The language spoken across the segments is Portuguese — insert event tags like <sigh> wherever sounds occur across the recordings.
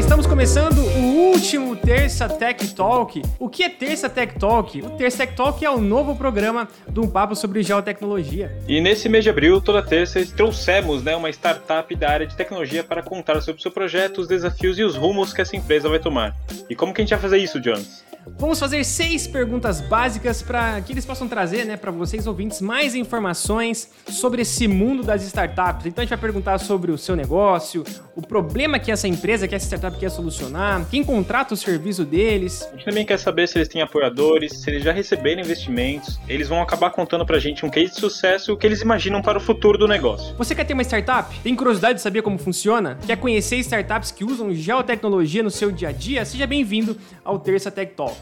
estamos começando o último Terça Tech Talk. O que é Terça Tech Talk? O Terça Tech Talk é o novo programa de um papo sobre geotecnologia. E nesse mês de abril, toda terça, trouxemos né, uma startup da área de tecnologia para contar sobre o seu projeto, os desafios e os rumos que essa empresa vai tomar. E como que a gente vai fazer isso, Jones? Vamos fazer seis perguntas básicas para que eles possam trazer, né, para vocês ouvintes mais informações sobre esse mundo das startups. Então a gente vai perguntar sobre o seu negócio, o problema que essa empresa, que essa startup quer solucionar, quem contrata o serviço deles. A gente também quer saber se eles têm apoiadores, se eles já receberam investimentos. Eles vão acabar contando pra gente um case de sucesso, o que eles imaginam para o futuro do negócio. Você quer ter uma startup? Tem curiosidade de saber como funciona? Quer conhecer startups que usam geotecnologia no seu dia a dia? Seja bem-vindo ao Terça Tech Talk.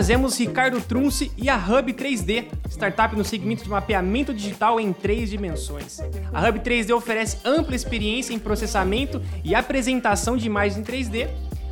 Trazemos Ricardo Trunce e a Hub 3D, startup no segmento de mapeamento digital em três dimensões. A Hub 3D oferece ampla experiência em processamento e apresentação de imagens em 3D,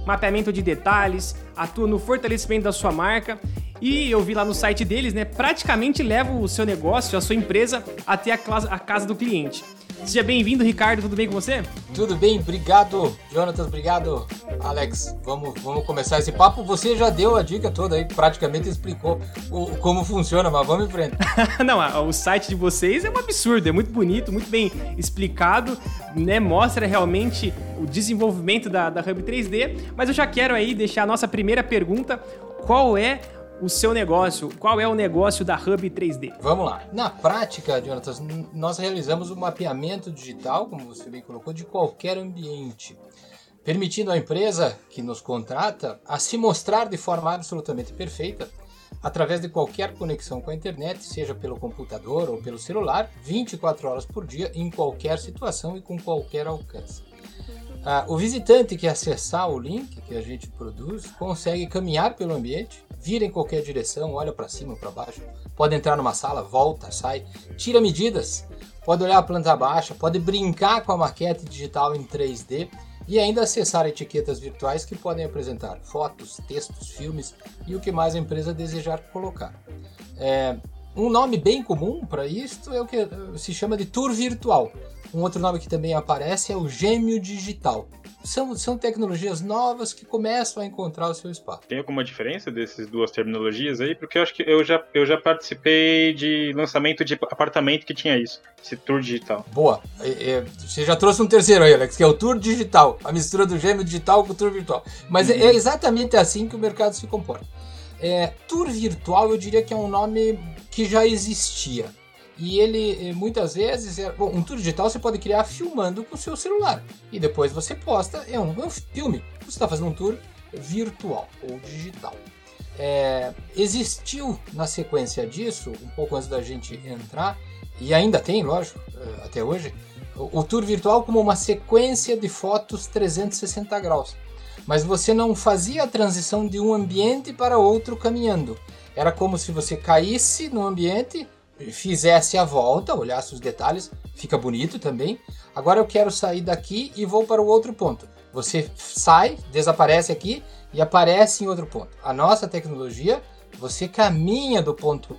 mapeamento de detalhes, atua no fortalecimento da sua marca e eu vi lá no site deles, né? Praticamente leva o seu negócio, a sua empresa até a casa do cliente. Seja bem-vindo, Ricardo. Tudo bem com você? Tudo bem, obrigado, Jonathan. Obrigado, Alex. Vamos, vamos começar esse papo. Você já deu a dica toda aí, praticamente explicou o, como funciona, mas vamos em frente. <laughs> Não, o site de vocês é um absurdo, é muito bonito, muito bem explicado, né? Mostra realmente o desenvolvimento da, da Hub 3D. Mas eu já quero aí deixar a nossa primeira pergunta: qual é o seu negócio? Qual é o negócio da Hub 3D? Vamos lá. Na prática, Jonathan, nós realizamos o um mapeamento digital, como você bem colocou, de qualquer ambiente, permitindo à empresa que nos contrata a se mostrar de forma absolutamente perfeita através de qualquer conexão com a internet, seja pelo computador ou pelo celular, 24 horas por dia, em qualquer situação e com qualquer alcance. Ah, o visitante que acessar o link que a gente produz consegue caminhar pelo ambiente, vira em qualquer direção, olha para cima, para baixo, pode entrar numa sala, volta, sai, tira medidas, pode olhar a planta baixa, pode brincar com a maquete digital em 3D e ainda acessar etiquetas virtuais que podem apresentar fotos, textos, filmes e o que mais a empresa desejar colocar. É, um nome bem comum para isso é o que se chama de tour virtual. Um outro nome que também aparece é o gêmeo digital. São, são tecnologias novas que começam a encontrar o seu espaço. Tem alguma diferença dessas duas terminologias aí? Porque eu acho que eu já, eu já participei de lançamento de apartamento que tinha isso, esse tour digital. Boa. É, é, você já trouxe um terceiro aí, Alex, que é o tour digital, a mistura do gêmeo digital com o tour virtual. Mas uhum. é, é exatamente assim que o mercado se comporta. É, tour virtual eu diria que é um nome que já existia. E ele, eh, muitas vezes, é, bom, um tour digital você pode criar filmando com o seu celular. E depois você posta, é um, é um filme. Você está fazendo um tour virtual ou digital. É, existiu na sequência disso, um pouco antes da gente entrar, e ainda tem, lógico, eh, até hoje, o, o tour virtual como uma sequência de fotos 360 graus. Mas você não fazia a transição de um ambiente para outro caminhando. Era como se você caísse no ambiente, fizesse a volta, olhasse os detalhes, fica bonito também. Agora eu quero sair daqui e vou para o outro ponto. Você sai, desaparece aqui e aparece em outro ponto. A nossa tecnologia, você caminha do ponto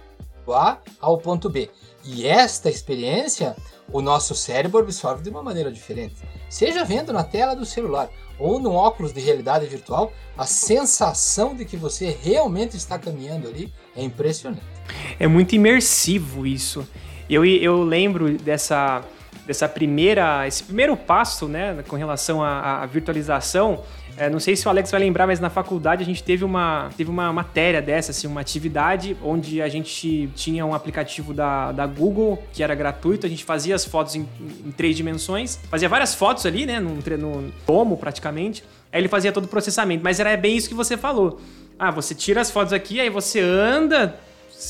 A ao ponto B. E esta experiência, o nosso cérebro absorve de uma maneira diferente. Seja vendo na tela do celular ou no óculos de realidade virtual, a sensação de que você realmente está caminhando ali é impressionante. É muito imersivo isso. Eu, eu lembro dessa, dessa primeira, esse primeiro passo, né, com relação à, à virtualização. É, não sei se o Alex vai lembrar, mas na faculdade a gente teve uma, teve uma matéria dessa, assim, uma atividade onde a gente tinha um aplicativo da, da Google que era gratuito, a gente fazia as fotos em, em três dimensões, fazia várias fotos ali, né, no, no tomo praticamente, aí ele fazia todo o processamento, mas era bem isso que você falou. Ah, você tira as fotos aqui, aí você anda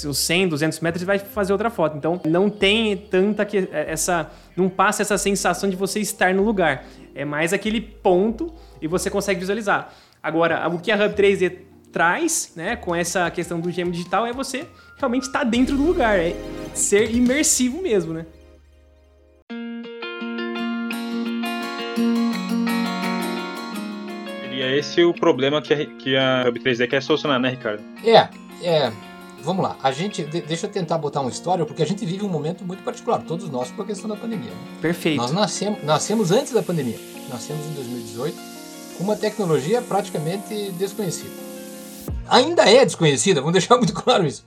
os 100, 200 metros e vai fazer outra foto. Então não tem tanta que é, essa não passa essa sensação de você estar no lugar. É mais aquele ponto e você consegue visualizar. Agora, o que a Hub 3D traz, né, com essa questão do gêmeo digital é você realmente estar tá dentro do lugar, é ser imersivo mesmo, né? E é esse o problema que a, que a Hub 3D quer solucionar, né, Ricardo? É, é. Vamos lá, a gente. Deixa eu tentar botar uma história, porque a gente vive um momento muito particular, todos nós, por questão da pandemia. Né? Perfeito. Nós nascemos, nascemos antes da pandemia. Nascemos em 2018 com uma tecnologia praticamente desconhecida. Ainda é desconhecida, vamos <laughs> deixar muito claro isso.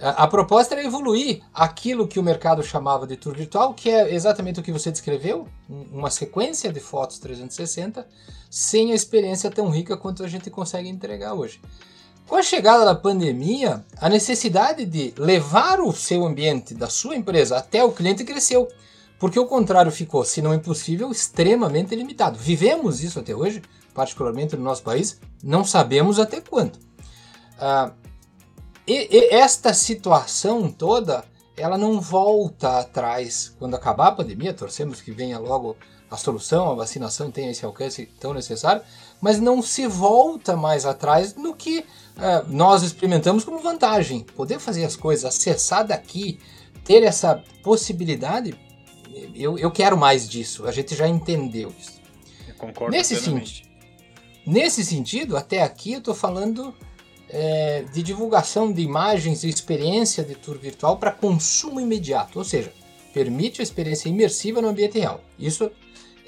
A, a proposta era evoluir aquilo que o mercado chamava de tour virtual, que é exatamente o que você descreveu, uma sequência de fotos 360, sem a experiência tão rica quanto a gente consegue entregar hoje. Com a chegada da pandemia, a necessidade de levar o seu ambiente da sua empresa até o cliente cresceu, porque o contrário ficou, se não impossível, extremamente limitado. Vivemos isso até hoje, particularmente no nosso país, não sabemos até quando. Ah, e, e esta situação toda, ela não volta atrás quando acabar a pandemia, torcemos que venha logo a solução, a vacinação tenha esse alcance tão necessário, mas não se volta mais atrás no que é, nós experimentamos como vantagem. Poder fazer as coisas, acessar daqui, ter essa possibilidade, eu, eu quero mais disso. A gente já entendeu isso. Eu concordo nesse, plenamente. nesse sentido, até aqui eu estou falando é, de divulgação de imagens e experiência de tour virtual para consumo imediato, ou seja, permite a experiência imersiva no ambiente real. Isso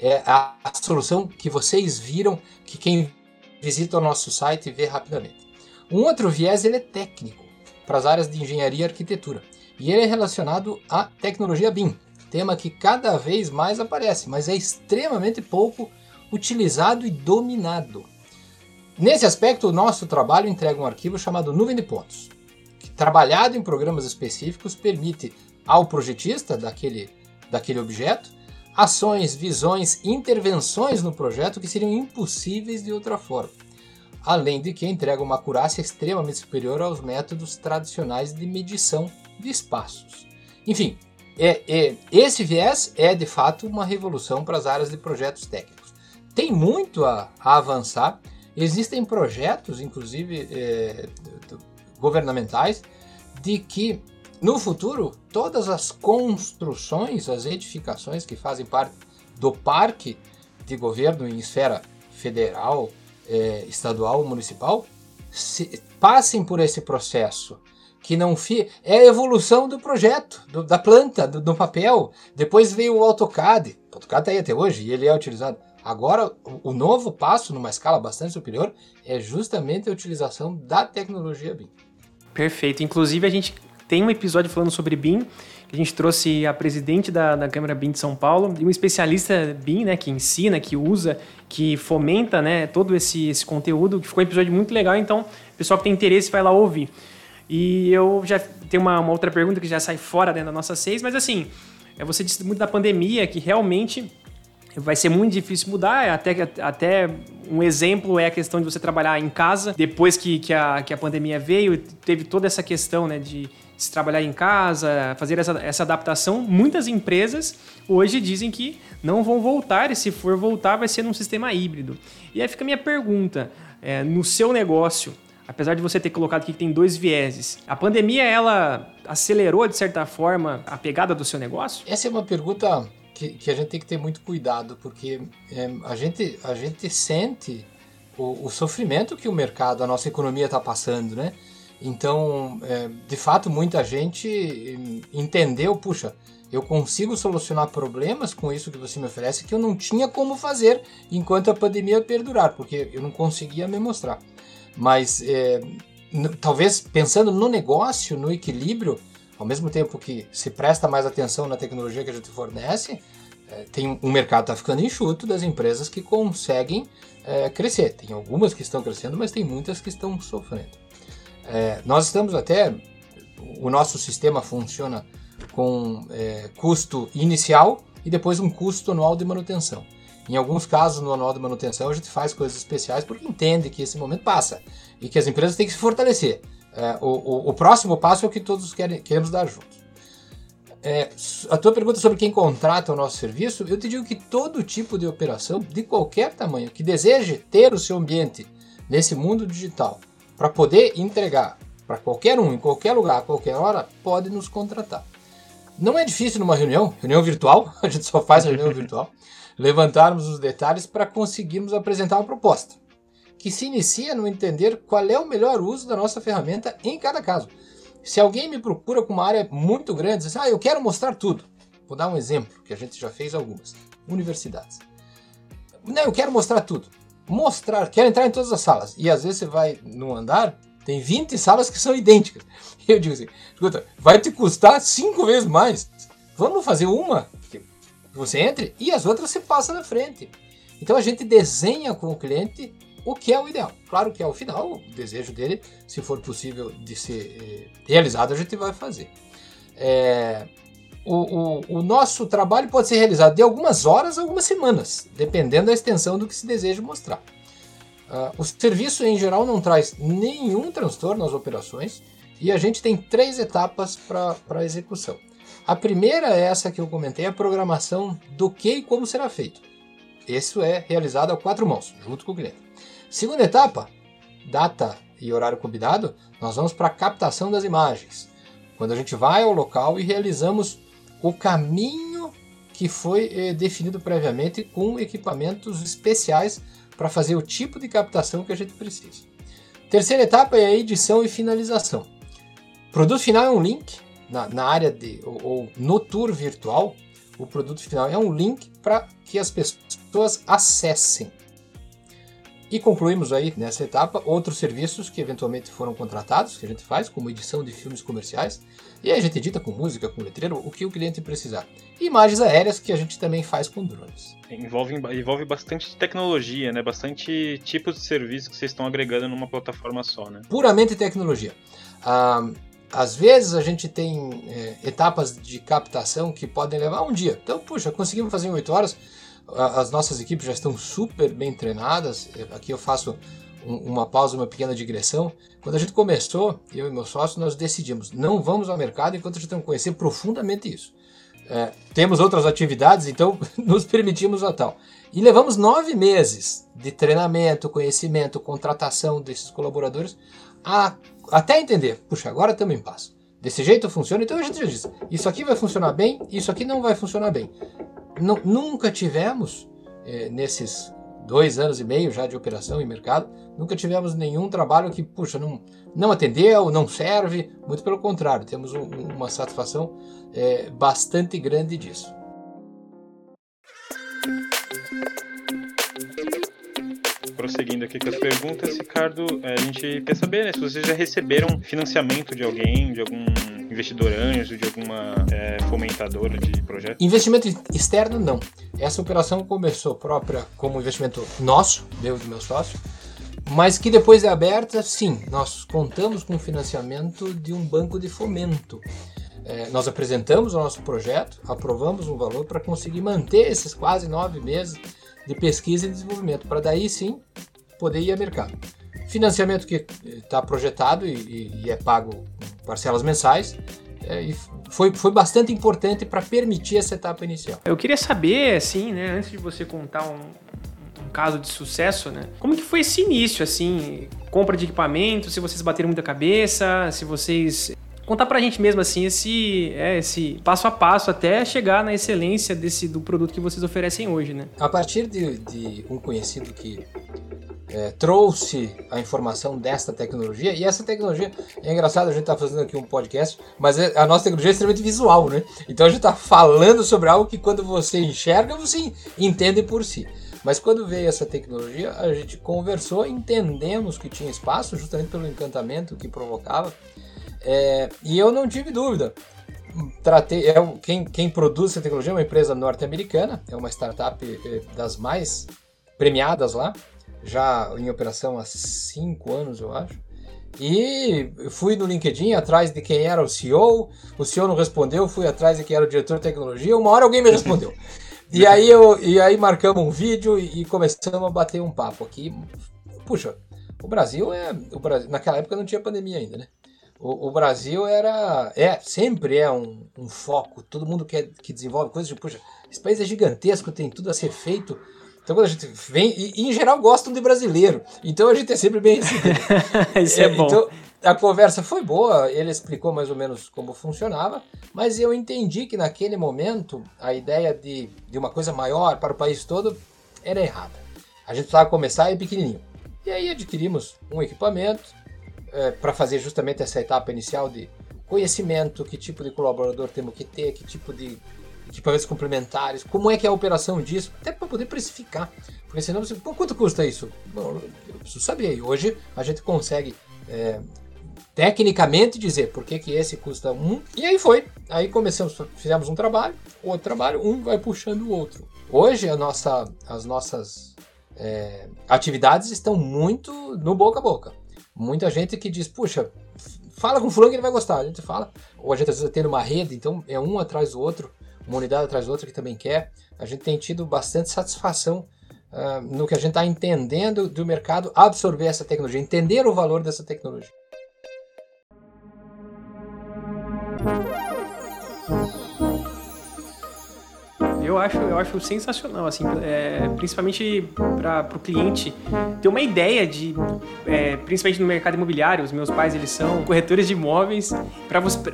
é a, solução que vocês viram, que quem visita o nosso site vê rapidamente. Um outro viés ele é técnico, para as áreas de engenharia e arquitetura. E ele é relacionado à tecnologia BIM, tema que cada vez mais aparece, mas é extremamente pouco utilizado e dominado. Nesse aspecto, o nosso trabalho entrega um arquivo chamado Nuvem de Pontos, que, trabalhado em programas específicos, permite ao projetista daquele, daquele objeto ações, visões, intervenções no projeto que seriam impossíveis de outra forma além de que entrega uma acurácia extremamente superior aos métodos tradicionais de medição de espaços. Enfim, é, é, esse viés é de fato uma revolução para as áreas de projetos técnicos. Tem muito a, a avançar, existem projetos, inclusive é, governamentais, de que no futuro todas as construções, as edificações que fazem parte do parque de governo em esfera federal, é, estadual municipal se, passem por esse processo que não fi, é a evolução do projeto, do, da planta, do, do, papel. Depois veio o AutoCAD. O AutoCAD está aí até hoje e ele é utilizado. Agora, o, o, novo passo, numa escala bastante superior, é justamente a utilização da tecnologia BIM. Perfeito. Inclusive, a gente tem um episódio falando sobre BIM a gente trouxe a presidente da, da Câmara BIM de São Paulo e um especialista BIM, né, que ensina, que usa, que fomenta, né, todo esse, esse conteúdo, que ficou um episódio muito legal, então o pessoal que tem interesse vai lá ouvir. E eu já tenho uma, uma outra pergunta que já sai fora né, da nossa seis, mas assim, é você disse muito da pandemia, que realmente vai ser muito difícil mudar. Até, até um exemplo é a questão de você trabalhar em casa. Depois que, que, a, que a pandemia veio, teve toda essa questão né, de se trabalhar em casa, fazer essa, essa adaptação, muitas empresas hoje dizem que não vão voltar e se for voltar vai ser num sistema híbrido. E aí fica a minha pergunta, é, no seu negócio, apesar de você ter colocado aqui que tem dois vieses, a pandemia ela acelerou de certa forma a pegada do seu negócio? Essa é uma pergunta que, que a gente tem que ter muito cuidado, porque é, a, gente, a gente sente o, o sofrimento que o mercado, a nossa economia está passando, né? Então, é, de fato, muita gente entendeu, puxa, eu consigo solucionar problemas com isso que você me oferece que eu não tinha como fazer enquanto a pandemia perdurar, porque eu não conseguia me mostrar. Mas é, talvez pensando no negócio, no equilíbrio, ao mesmo tempo que se presta mais atenção na tecnologia que a gente fornece, é, tem um mercado está ficando enxuto das empresas que conseguem é, crescer. Tem algumas que estão crescendo, mas tem muitas que estão sofrendo. É, nós estamos até. O nosso sistema funciona com é, custo inicial e depois um custo anual de manutenção. Em alguns casos, no anual de manutenção, a gente faz coisas especiais porque entende que esse momento passa e que as empresas têm que se fortalecer. É, o, o, o, próximo passo é o que todos querem, queremos dar juntos. É, a tua pergunta sobre quem contrata o nosso serviço, eu te digo que todo tipo de operação, de qualquer tamanho, que deseje ter o seu ambiente nesse mundo digital para poder entregar para qualquer um, em qualquer lugar, a qualquer hora, pode nos contratar. Não é difícil numa reunião, reunião virtual, <laughs> a gente só faz reunião <laughs> virtual, levantarmos os detalhes para conseguirmos apresentar uma proposta, que se inicia no entender qual é o melhor uso da nossa ferramenta em cada caso. Se alguém me procura com uma área muito grande, diz, ah, eu quero mostrar tudo. Vou dar um exemplo, que a gente já fez algumas. Universidades. Não, eu quero mostrar tudo. Mostrar, quero entrar em todas as salas. E às vezes você vai num andar, tem 20 salas que são idênticas. <laughs> Eu digo assim, escuta, vai te custar cinco vezes mais. Vamos fazer uma que você entre e as outras você passa na frente. Então a gente desenha com o cliente o que é o ideal. Claro que ao final, o desejo dele, se for possível de ser eh, realizado, a gente vai fazer. É, o, o, o, nosso trabalho pode ser realizado de algumas horas a algumas semanas, dependendo da extensão do que se deseja mostrar. Uh, o serviço, em geral, não traz nenhum transtorno às operações e a gente tem três etapas para a execução. A primeira é essa que eu comentei, a programação do que e como será feito. Isso é realizado a quatro mãos, junto com o cliente. Segunda etapa, data e horário combinado, nós vamos para a captação das imagens. Quando a gente vai ao local e realizamos o caminho que foi eh, definido previamente com equipamentos especiais para fazer o tipo de captação que a gente precisa. Terceira etapa é a edição e finalização. O produto final é um link na, na área de ou, ou no tour virtual. O produto final é um link para que as pessoas acessem e concluímos aí nessa etapa outros serviços que eventualmente foram contratados, que a gente faz, como edição de filmes comerciais, e aí a gente edita com música, com letreiro, o que o cliente precisar. E imagens aéreas que a gente também faz com drones. Envolve, envolve bastante tecnologia, né? Bastante tipos de serviços que vocês estão agregando numa plataforma só, né? Puramente tecnologia. Ah, às vezes a gente tem é, etapas de captação que podem levar um dia. Então, puxa, conseguimos fazer em 8 horas as nossas equipes já estão super bem treinadas. Aqui eu faço uma pausa, uma pequena digressão. Quando a gente começou, eu e meu sócio, nós decidimos não vamos ao mercado enquanto a gente não conhecer profundamente isso. É, temos outras atividades, então <laughs> nos permitimos a tal. E levamos nove meses de treinamento, conhecimento, contratação desses colaboradores a, até entender. Puxa, agora estamos em paz. Desse jeito funciona, então a gente já diz: isso aqui vai funcionar bem, isso aqui não vai funcionar bem nunca tivemos, é, nesses dois anos e meio já de operação em mercado, nunca tivemos nenhum trabalho que, puxa, não, não atendeu, não serve. Muito pelo contrário, temos um, uma satisfação é, bastante grande disso. Prosseguindo aqui com as perguntas, Ricardo, a gente quer saber né, se vocês já receberam financiamento de alguém, de algum investidor anjo, de alguma é, fomentadora de projeto? Investimento externo, não. Essa operação começou própria como investimento nosso, meu e do meu sócio, mas que depois é aberta, sim, nós contamos com financiamento de um banco de fomento. É, nós apresentamos o nosso projeto, aprovamos um valor para conseguir manter esses quase nove meses de pesquisa e desenvolvimento, para daí sim poder ir a mercado. Financiamento que está projetado e, e, é pago parcelas mensais, é, e foi, foi bastante importante para permitir essa etapa inicial. Eu queria saber, assim, né, antes de você contar um, um caso de sucesso, né, como que foi esse início, assim, compra de equipamento, se vocês bateram muita cabeça, se vocês contar pra gente mesmo assim esse, é, esse passo a passo até chegar na excelência desse do produto que vocês oferecem hoje, né? A partir de, de um conhecido que é, trouxe a informação desta tecnologia, e essa tecnologia, é engraçado, a gente está fazendo aqui um podcast, mas é, a nossa tecnologia é extremamente visual, né? Então a gente está falando sobre algo que quando você enxerga, você entende por si. Mas quando veio essa tecnologia, a gente conversou, entendemos que tinha espaço, justamente pelo encantamento que provocava, é, e eu não tive dúvida. Tratei, é, quem, quem produz essa tecnologia é uma empresa norte-americana, é uma startup é, das mais premiadas lá, já em operação há cinco anos, eu acho. E fui no LinkedIn atrás de quem era o CEO, o CEO não respondeu, fui atrás de quem era o diretor de tecnologia, uma hora alguém me respondeu. <laughs> E aí, eu, e aí marcamos um vídeo e começamos a bater um papo aqui. Puxa, o Brasil é. O Brasil, naquela época não tinha pandemia ainda, né? O, o, Brasil era, é, sempre é um, um, foco. Todo mundo quer, que desenvolve coisas, de, puxa, esse país é gigantesco, tem tudo a ser feito. Então quando a gente vem, e, e, em geral gostam de brasileiro, então a gente é sempre bem recebido. <laughs> Isso é, é bom. Então, a conversa foi boa, ele explicou mais ou menos como funcionava, mas eu entendi que naquele momento a ideia de, de uma coisa maior para o país todo era errada. A gente precisava começar aí pequenininho. E aí adquirimos um equipamento é, para fazer justamente essa etapa inicial de conhecimento, que tipo de colaborador temos que ter, que tipo de equipamentos complementares, como é que é a operação disso, até para poder precificar. Porque senão você, quanto custa isso? Bom, eu preciso saber. E hoje a gente consegue é, tecnicamente dizer por que, que esse custa um. E aí foi. Aí começamos, fizemos um trabalho, outro trabalho, um vai puxando o outro. Hoje a nossa, as nossas é, atividades estão muito no boca a boca. Muita gente que diz, puxa, fala com o fulano que ele vai gostar. A gente fala. Ou a gente às vezes tem uma rede, então é um atrás do outro, uma unidade atrás do outro que também quer. A gente tem tido bastante satisfação uh, no que a gente está entendendo do mercado absorver essa tecnologia, entender o valor dessa tecnologia. Eu acho, eu acho sensacional, assim, é, principalmente para o cliente ter uma ideia de, é, principalmente no mercado imobiliário, os meus pais eles são corretores de imóveis,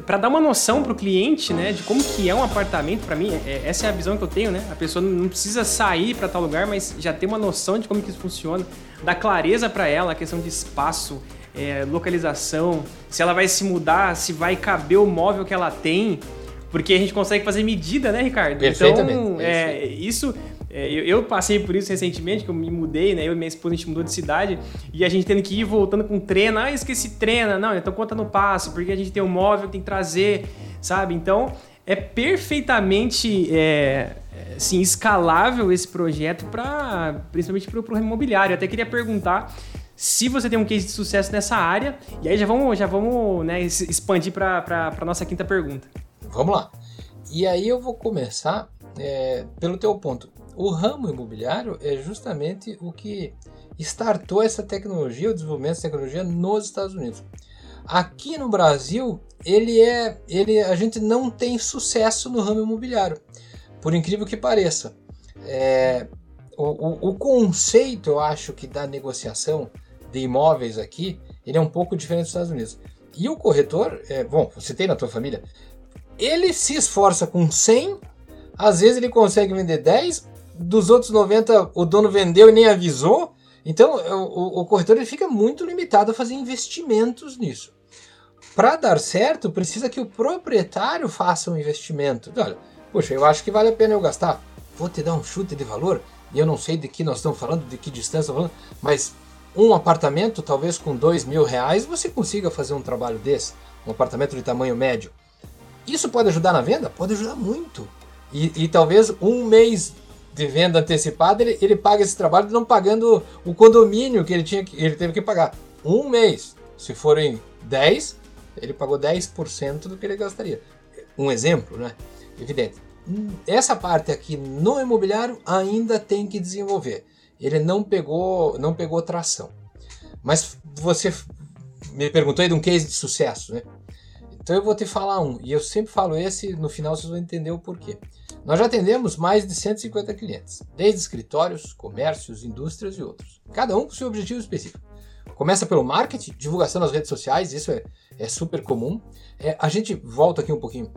para dar uma noção para o cliente, né, de como que é um apartamento. Para mim, é, essa é a visão que eu tenho, né. A pessoa não precisa sair para tal lugar, mas já ter uma noção de como que isso funciona, dar clareza para ela a questão de espaço, é, localização, se ela vai se mudar, se vai caber o móvel que ela tem, porque a gente consegue fazer medida, né, Ricardo? Perfeitamente. Então, é, isso. É, eu, eu, passei por isso recentemente, que eu me mudei, né? Eu e minha esposa a gente mudou de cidade e a gente tendo que ir voltando com treino. Ah, esqueci treina. Não, então conta no passo, porque a gente tem um móvel, tem que trazer, sabe? Então, é perfeitamente é, assim, escalável esse projeto para principalmente para o imobiliário. Eu até queria perguntar se você tem um case de sucesso nessa área, e aí já vamos, já vamos né, expandir para a nossa quinta pergunta. Vamos lá. E aí eu vou começar é, pelo teu ponto. O ramo imobiliário é justamente o que startou essa tecnologia, o desenvolvimento dessa tecnologia nos Estados Unidos. Aqui no Brasil, ele é, ele, a gente não tem sucesso no ramo imobiliário, por incrível que pareça. É, o, o, o conceito, eu acho que da negociação de imóveis aqui, ele é um pouco diferente dos Estados Unidos. E o corretor, é, bom, você tem na tua família, ele se esforça com 100, às vezes ele consegue vender 10, dos outros 90 o dono vendeu e nem avisou. Então o, o corretor ele fica muito limitado a fazer investimentos nisso. Para dar certo, precisa que o proprietário faça um investimento. Olha, poxa, eu acho que vale a pena eu gastar. Vou te dar um chute de valor, e eu não sei de que nós estamos falando, de que distância estamos falando, mas um apartamento, talvez com dois mil reais, você consiga fazer um trabalho desse, um apartamento de tamanho médio. Isso pode ajudar na venda? Pode ajudar muito. E, e talvez um mês de venda antecipada ele, ele paga esse trabalho não pagando o condomínio que ele, tinha, ele teve que pagar. Um mês. Se forem 10, ele pagou 10% do que ele gastaria. Um exemplo, né? Evidente. Essa parte aqui no imobiliário ainda tem que desenvolver ele não pegou, não pegou tração. Mas você me perguntou aí de um case de sucesso, né? Então eu vou te falar um, e eu sempre falo esse, no final vocês vão entender o porquê. Nós já atendemos mais de 150 clientes, desde escritórios, comércios, indústrias e outros, cada um com seu objetivo específico. Começa pelo marketing, divulgação nas redes sociais, isso é, é super comum. É, a gente volta aqui um pouquinho.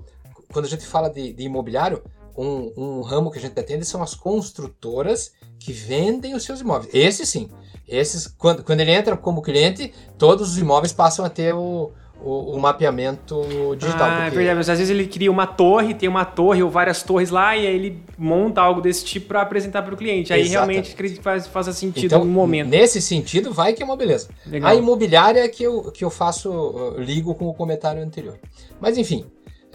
Quando a gente fala de, de imobiliário, um, um, ramo que a gente atende são as construtoras que vendem os seus imóveis. Esse sim. Esses, quando, quando ele entra como cliente, todos os imóveis passam a ter o, o, o mapeamento digital. Ah, é porque... verdade. Mas às vezes ele cria uma torre, tem uma torre ou várias torres lá, e aí ele monta algo desse tipo para apresentar para o cliente. Aí Exatamente. realmente faz, faz sentido então, no momento. Nesse sentido, vai que é uma beleza. Legal. A imobiliária é que eu, que eu faço, ligo com o comentário anterior. Mas enfim,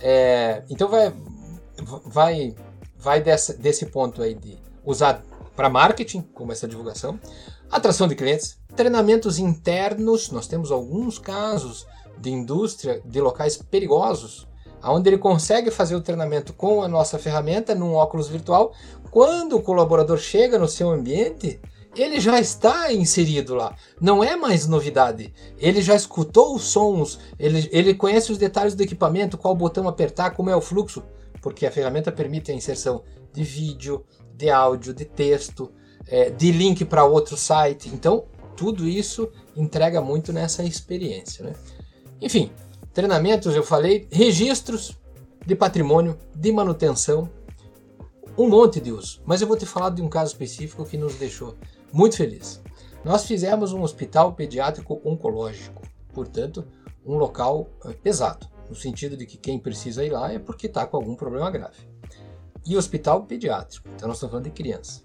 é, então vai, vai, vai dessa, desse ponto aí de usar para marketing, como essa divulgação, atração de clientes, treinamentos internos. Nós temos alguns casos de indústria de locais perigosos, onde ele consegue fazer o treinamento com a nossa ferramenta num óculos virtual. Quando o colaborador chega no seu ambiente, ele já está inserido lá. Não é mais novidade. Ele já escutou os sons, ele, ele conhece os detalhes do equipamento, qual botão apertar, como é o fluxo porque a ferramenta permite a inserção de vídeo, de áudio, de texto. é, de link para outro site. Então, tudo isso entrega muito nessa experiência. Né? Enfim, treinamentos, eu falei, registros de patrimônio, de manutenção, um monte de uso. Mas eu vou te falar de um caso específico que nos deixou muito feliz. Nós fizemos um hospital pediátrico oncológico, portanto, um local eh, pesado, no sentido de que quem precisa ir lá é porque está com algum problema grave. E hospital pediátrico, então nós estamos falando de criança.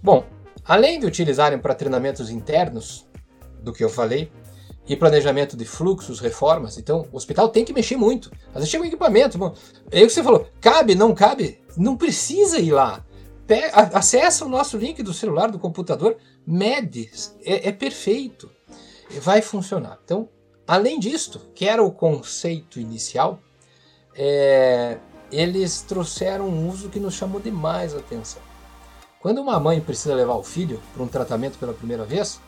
Bom, além de utilizarem para treinamentos internos, do que eu falei, e planejamento de fluxos, reformas. Então, o hospital tem que mexer muito. Às vezes chega um equipamento. Bom, é o que você falou. Cabe, não cabe? Não precisa ir lá. Pega, acessa o nosso link do celular, do computador, mede. É, é perfeito. Vai funcionar. Então, além disto, que era o conceito inicial, é, eles trouxeram um uso que nos chamou demais a atenção. Quando uma mãe precisa levar o filho para um tratamento pela primeira vez,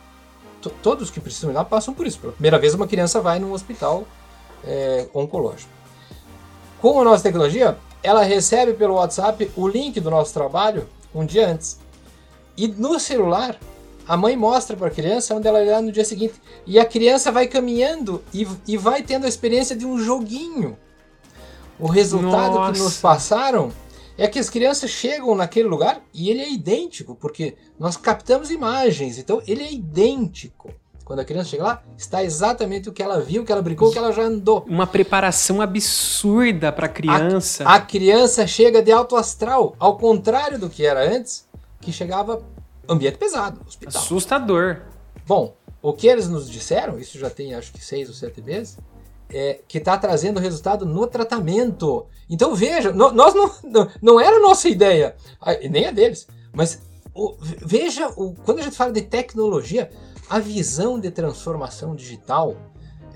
todos que precisam ir lá passam por isso. Pela primeira vez, uma criança vai num hospital é, oncológico. Com a nossa tecnologia, ela recebe pelo WhatsApp o link do nosso trabalho um dia antes. E no celular, a mãe mostra para a criança onde ela irá no dia seguinte. E a criança vai caminhando e, e vai tendo a experiência de um joguinho. O resultado Nossa. que nos passaram é que as crianças chegam naquele lugar e ele é idêntico, porque nós captamos imagens, então ele é idêntico. Quando a criança chega lá, está exatamente o que ela viu, o que ela brincou, o que ela já andou. Uma preparação absurda para a criança. A criança chega de alto astral, ao contrário do que era antes, que chegava ambiente pesado, hospital. Assustador. Bom, o que eles nos disseram, isso já tem acho que seis ou sete meses, é, que está trazendo resultado no tratamento. Então veja, no, nós não, não, não era a nossa ideia, nem a deles, mas o, veja, o, quando a gente fala de tecnologia, a visão de transformação digital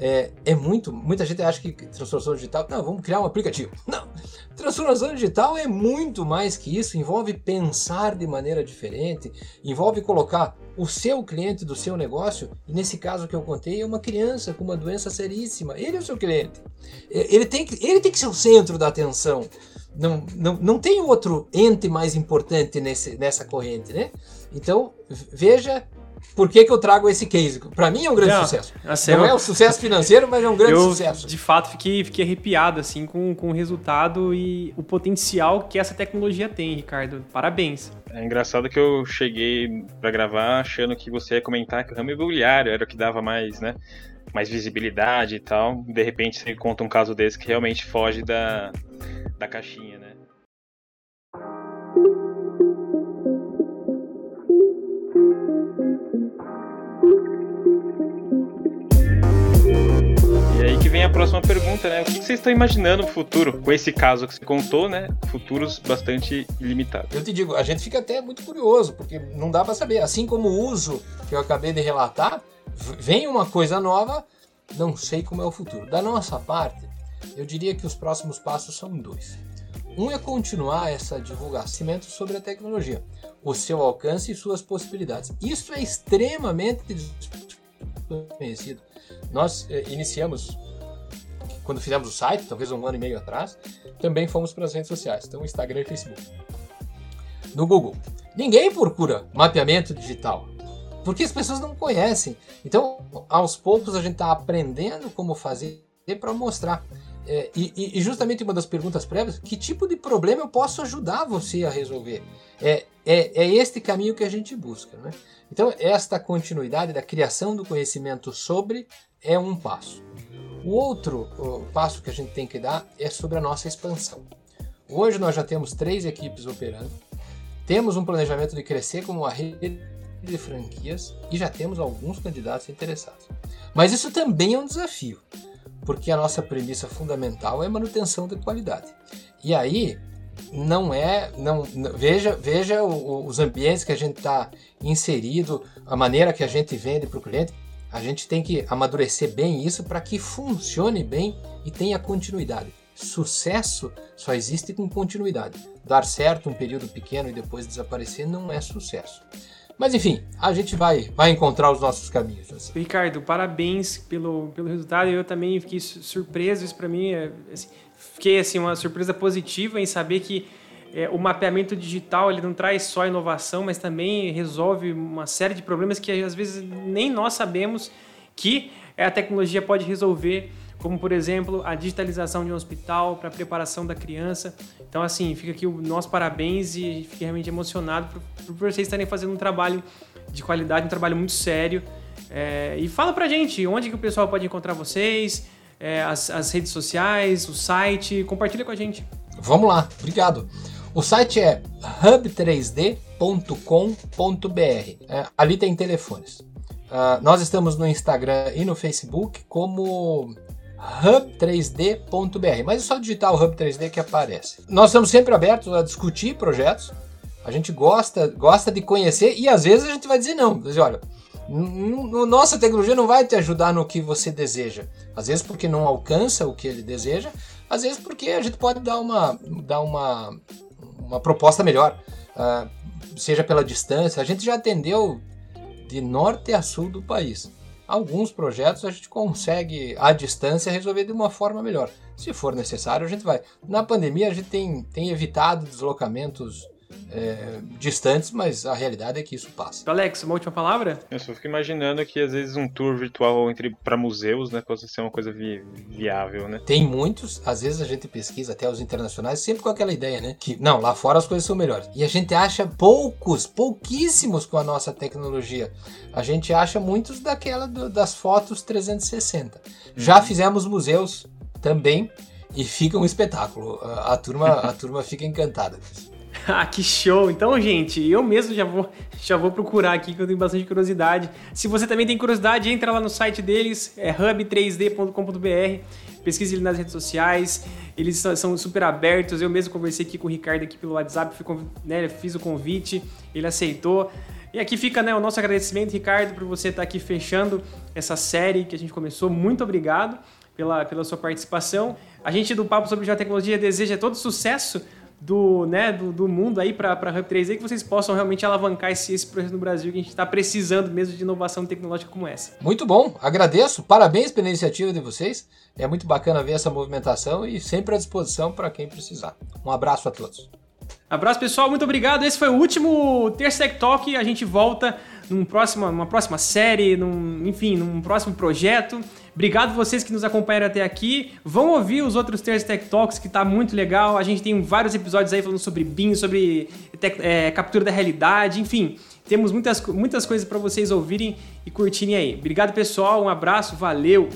é, é, muito. Muita gente acha que transformação digital. Não, vamos criar um aplicativo. <laughs> Não. Transformação digital é muito mais que isso. Envolve pensar de maneira diferente, envolve colocar o seu cliente do seu negócio, e nesse caso que eu contei, é uma criança com uma doença seríssima. Ele é o seu cliente. Ele tem que, ele tem que ser o centro da atenção. Não, não, não tem outro ente mais importante nesse, nessa corrente, né? Então, veja por que, que eu trago esse case? Para mim é um grande não, sucesso. Assim, não eu... é um sucesso financeiro, mas é um grande eu, sucesso. De fato, fiquei, fiquei arrepiado assim com, com o resultado e o potencial que essa tecnologia tem, Ricardo. Parabéns. É engraçado que eu cheguei para gravar achando que você ia comentar que o ramo imobiliário era o que dava mais, né? Mais visibilidade e tal. De repente você conta um caso desse que realmente foge da, da caixinha, né? Vem a próxima pergunta, né? O que vocês estão imaginando no futuro com esse caso que você contou, né? Futuros bastante ilimitados. Eu te digo, a gente fica até muito curioso, porque não dá para saber. Assim como o uso que eu acabei de relatar, vem uma coisa nova, não sei como é o futuro. Da nossa parte, eu diria que os próximos passos são dois. Um é continuar essa divulgação sobre a tecnologia, o seu alcance e suas possibilidades. Isso é extremamente desconhecido. Nós eh, iniciamos quando fizemos o site, talvez um ano e meio atrás, também fomos para as redes sociais, então Instagram e Facebook. No Google. Ninguém procura mapeamento digital, porque as pessoas não conhecem. Então, aos poucos a gente está aprendendo como fazer para mostrar. É, e, e, justamente uma das perguntas prévias, que tipo de problema eu posso ajudar você a resolver? É, é, é este caminho que a gente busca. Né? Então, esta continuidade da criação do conhecimento sobre é um passo. O outro o passo que a gente tem que dar é sobre a nossa expansão. Hoje nós já temos três equipes operando, temos um planejamento de crescer como uma rede de franquias e já temos alguns candidatos interessados. Mas isso também é um desafio, porque a nossa premissa fundamental é manutenção de qualidade. E aí não é, não veja veja os ambientes que a gente está inserido, a maneira que a gente vende para o cliente. A gente tem que amadurecer bem isso para que funcione bem e tenha continuidade. Sucesso só existe com continuidade. Dar certo um período pequeno e depois desaparecer não é sucesso. Mas enfim, a gente vai, vai encontrar os nossos caminhos. Assim. Ricardo, parabéns pelo, pelo resultado. Eu também fiquei surpreso. Isso para mim, é, assim, fiquei assim uma surpresa positiva em saber que é, o mapeamento digital ele não traz só inovação, mas também resolve uma série de problemas que às vezes nem nós sabemos que a tecnologia pode resolver, como por exemplo a digitalização de um hospital para a preparação da criança. Então, assim, fica aqui o nosso parabéns e fiquei realmente emocionado por, por vocês estarem fazendo um trabalho de qualidade, um trabalho muito sério. É, e fala pra gente onde que o pessoal pode encontrar vocês, é, as, as redes sociais, o site, compartilha com a gente. Vamos lá, obrigado. O site é hub3d.com.br. É, ali tem telefones. Uh, nós estamos no Instagram e no Facebook como hub3d.br, mas é só digitar o hub3d que aparece. Nós estamos sempre abertos a discutir projetos. A gente gosta, gosta de conhecer e às vezes a gente vai dizer não. Dizer, olha, nossa tecnologia não vai te ajudar no que você deseja. Às vezes porque não alcança o que ele deseja, às vezes porque a gente pode dar uma, dar uma, uma proposta melhor, uh, seja pela distância. A gente já atendeu de norte a sul do país. Alguns projetos a gente consegue, à distância, resolver de uma forma melhor. Se for necessário, a gente vai. Na pandemia, a gente tem, tem evitado deslocamentos é, distantes, mas a realidade é que isso passa. Alex, uma última palavra? Eu só fico imaginando que às vezes um tour virtual entre para museus, né, pode ser uma coisa vi viável, né? Tem muitos, às vezes a gente pesquisa até os internacionais, sempre com aquela ideia, né, que não, lá fora as coisas são melhores. E a gente acha poucos, pouquíssimos com a nossa tecnologia. A gente acha muitos daquela do, das fotos 360. Uhum. Já fizemos museus também e fica um espetáculo. A, a turma, a turma fica encantada com isso. <laughs> ah, que show! Então, gente, eu mesmo já vou, já vou procurar aqui, que eu tenho bastante curiosidade. Se você também tem curiosidade, entra lá no site deles, é hub3d.com.br, pesquise ele nas redes sociais, eles são super abertos. Eu mesmo conversei aqui com o Ricardo aqui pelo WhatsApp, fui, né, fiz o convite, ele aceitou. E aqui fica né, o nosso agradecimento, Ricardo, por você estar aqui fechando essa série que a gente começou. Muito obrigado pela, pela sua participação. A gente do Papo sobre Geotecnologia deseja todo sucesso do, né, do, do mundo aí para a Hub 3D que vocês possam realmente alavancar esse, esse projeto no Brasil que a gente está precisando mesmo de inovação tecnológica como essa. Muito bom, agradeço, parabéns pela iniciativa de vocês. É muito bacana ver essa movimentação e sempre à disposição para quem precisar. Um abraço a todos. Abraço pessoal, muito obrigado. Esse foi o último Tech Talk. A gente volta num próximo, numa próxima série, num, enfim, num próximo projeto. Obrigado vocês que nos acompanharam até aqui. Vão ouvir os outros Terços Tech Talks, que tá muito legal. A gente tem vários episódios aí falando sobre BIM, sobre tec, é, captura da realidade, enfim. Temos muitas, muitas coisas para vocês ouvirem e curtirem aí. Obrigado, pessoal. Um abraço, valeu!